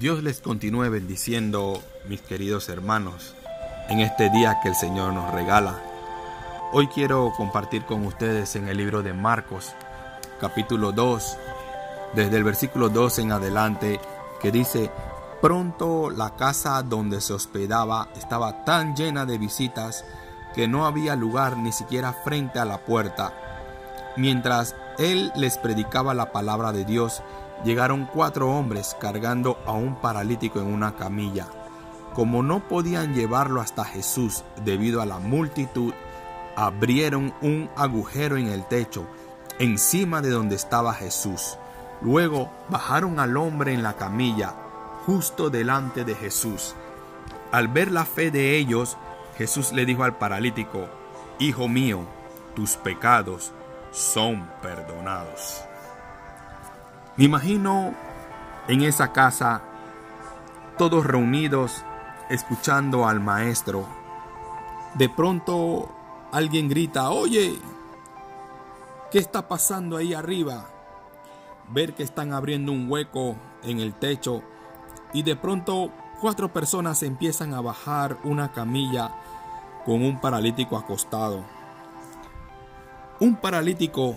Dios les continúe bendiciendo, mis queridos hermanos, en este día que el Señor nos regala. Hoy quiero compartir con ustedes en el libro de Marcos, capítulo 2, desde el versículo 2 en adelante, que dice, pronto la casa donde se hospedaba estaba tan llena de visitas que no había lugar ni siquiera frente a la puerta. Mientras él les predicaba la palabra de Dios, llegaron cuatro hombres cargando a un paralítico en una camilla. Como no podían llevarlo hasta Jesús debido a la multitud, abrieron un agujero en el techo, encima de donde estaba Jesús. Luego bajaron al hombre en la camilla, justo delante de Jesús. Al ver la fe de ellos, Jesús le dijo al paralítico, Hijo mío, tus pecados son perdonados. Me imagino en esa casa todos reunidos escuchando al maestro. De pronto alguien grita, oye, ¿qué está pasando ahí arriba? Ver que están abriendo un hueco en el techo y de pronto cuatro personas empiezan a bajar una camilla con un paralítico acostado. Un paralítico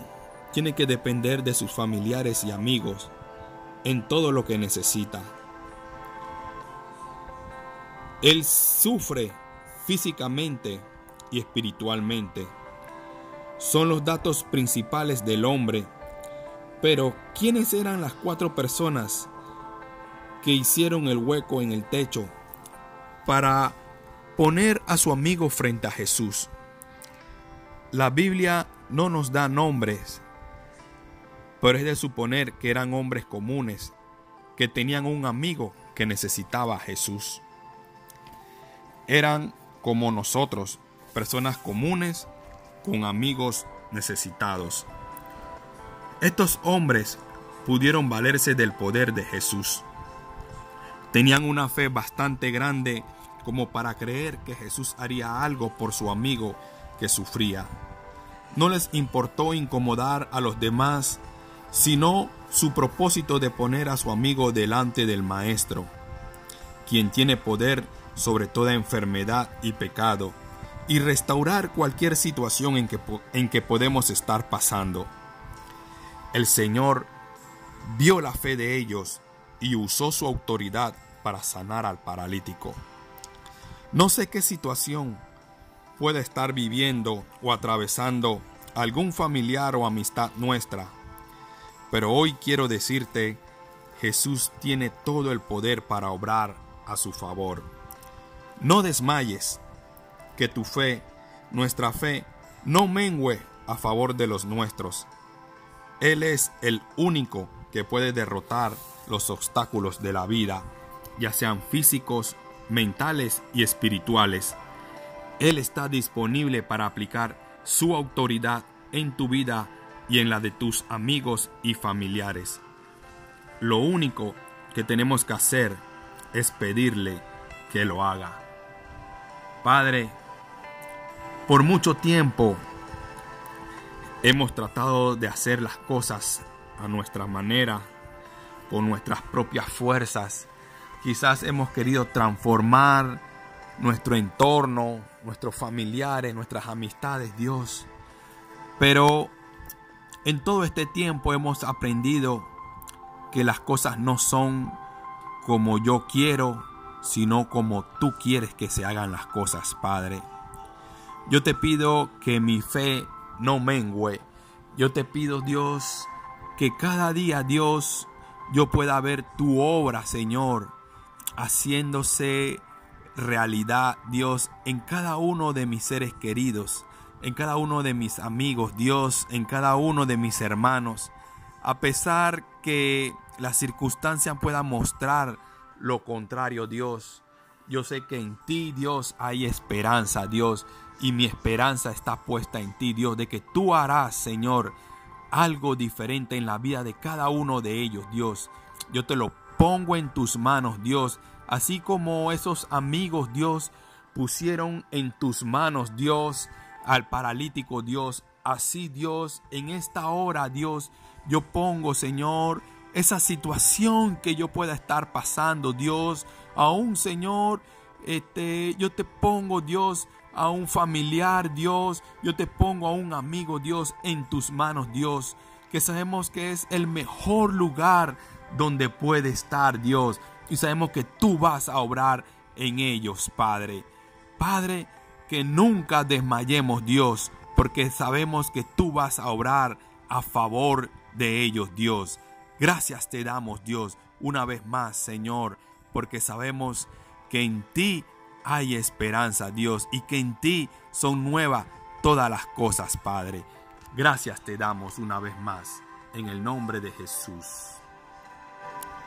tiene que depender de sus familiares y amigos en todo lo que necesita. Él sufre físicamente y espiritualmente. Son los datos principales del hombre. Pero, ¿quiénes eran las cuatro personas que hicieron el hueco en el techo para poner a su amigo frente a Jesús? La Biblia no nos da nombres pero es de suponer que eran hombres comunes, que tenían un amigo que necesitaba a Jesús. Eran como nosotros, personas comunes con amigos necesitados. Estos hombres pudieron valerse del poder de Jesús. Tenían una fe bastante grande como para creer que Jesús haría algo por su amigo que sufría. No les importó incomodar a los demás sino su propósito de poner a su amigo delante del Maestro, quien tiene poder sobre toda enfermedad y pecado, y restaurar cualquier situación en que, en que podemos estar pasando. El Señor vio la fe de ellos y usó su autoridad para sanar al paralítico. No sé qué situación puede estar viviendo o atravesando algún familiar o amistad nuestra pero hoy quiero decirte, Jesús tiene todo el poder para obrar a su favor. No desmayes, que tu fe, nuestra fe, no mengüe a favor de los nuestros. Él es el único que puede derrotar los obstáculos de la vida, ya sean físicos, mentales y espirituales. Él está disponible para aplicar su autoridad en tu vida y en la de tus amigos y familiares. Lo único que tenemos que hacer es pedirle que lo haga. Padre, por mucho tiempo hemos tratado de hacer las cosas a nuestra manera, con nuestras propias fuerzas. Quizás hemos querido transformar nuestro entorno, nuestros familiares, nuestras amistades, Dios. Pero en todo este tiempo hemos aprendido que las cosas no son como yo quiero, sino como tú quieres que se hagan las cosas, Padre. Yo te pido que mi fe no mengüe. Yo te pido, Dios, que cada día, Dios, yo pueda ver tu obra, Señor, haciéndose realidad, Dios, en cada uno de mis seres queridos en cada uno de mis amigos, Dios, en cada uno de mis hermanos. A pesar que la circunstancia pueda mostrar lo contrario, Dios. Yo sé que en ti, Dios, hay esperanza, Dios. Y mi esperanza está puesta en ti, Dios, de que tú harás, Señor, algo diferente en la vida de cada uno de ellos, Dios. Yo te lo pongo en tus manos, Dios. Así como esos amigos, Dios, pusieron en tus manos, Dios, al paralítico, Dios. Así, Dios, en esta hora, Dios, yo pongo, Señor, esa situación que yo pueda estar pasando, Dios, aún Señor, este, yo te pongo, Dios, a un familiar, Dios, yo te pongo a un amigo, Dios, en tus manos, Dios, que sabemos que es el mejor lugar donde puede estar, Dios, y sabemos que tú vas a obrar en ellos, Padre. Padre, que nunca desmayemos, Dios, porque sabemos que tú vas a obrar a favor de ellos, Dios. Gracias te damos, Dios, una vez más, Señor, porque sabemos que en ti hay esperanza, Dios, y que en ti son nuevas todas las cosas, Padre. Gracias te damos una vez más, en el nombre de Jesús.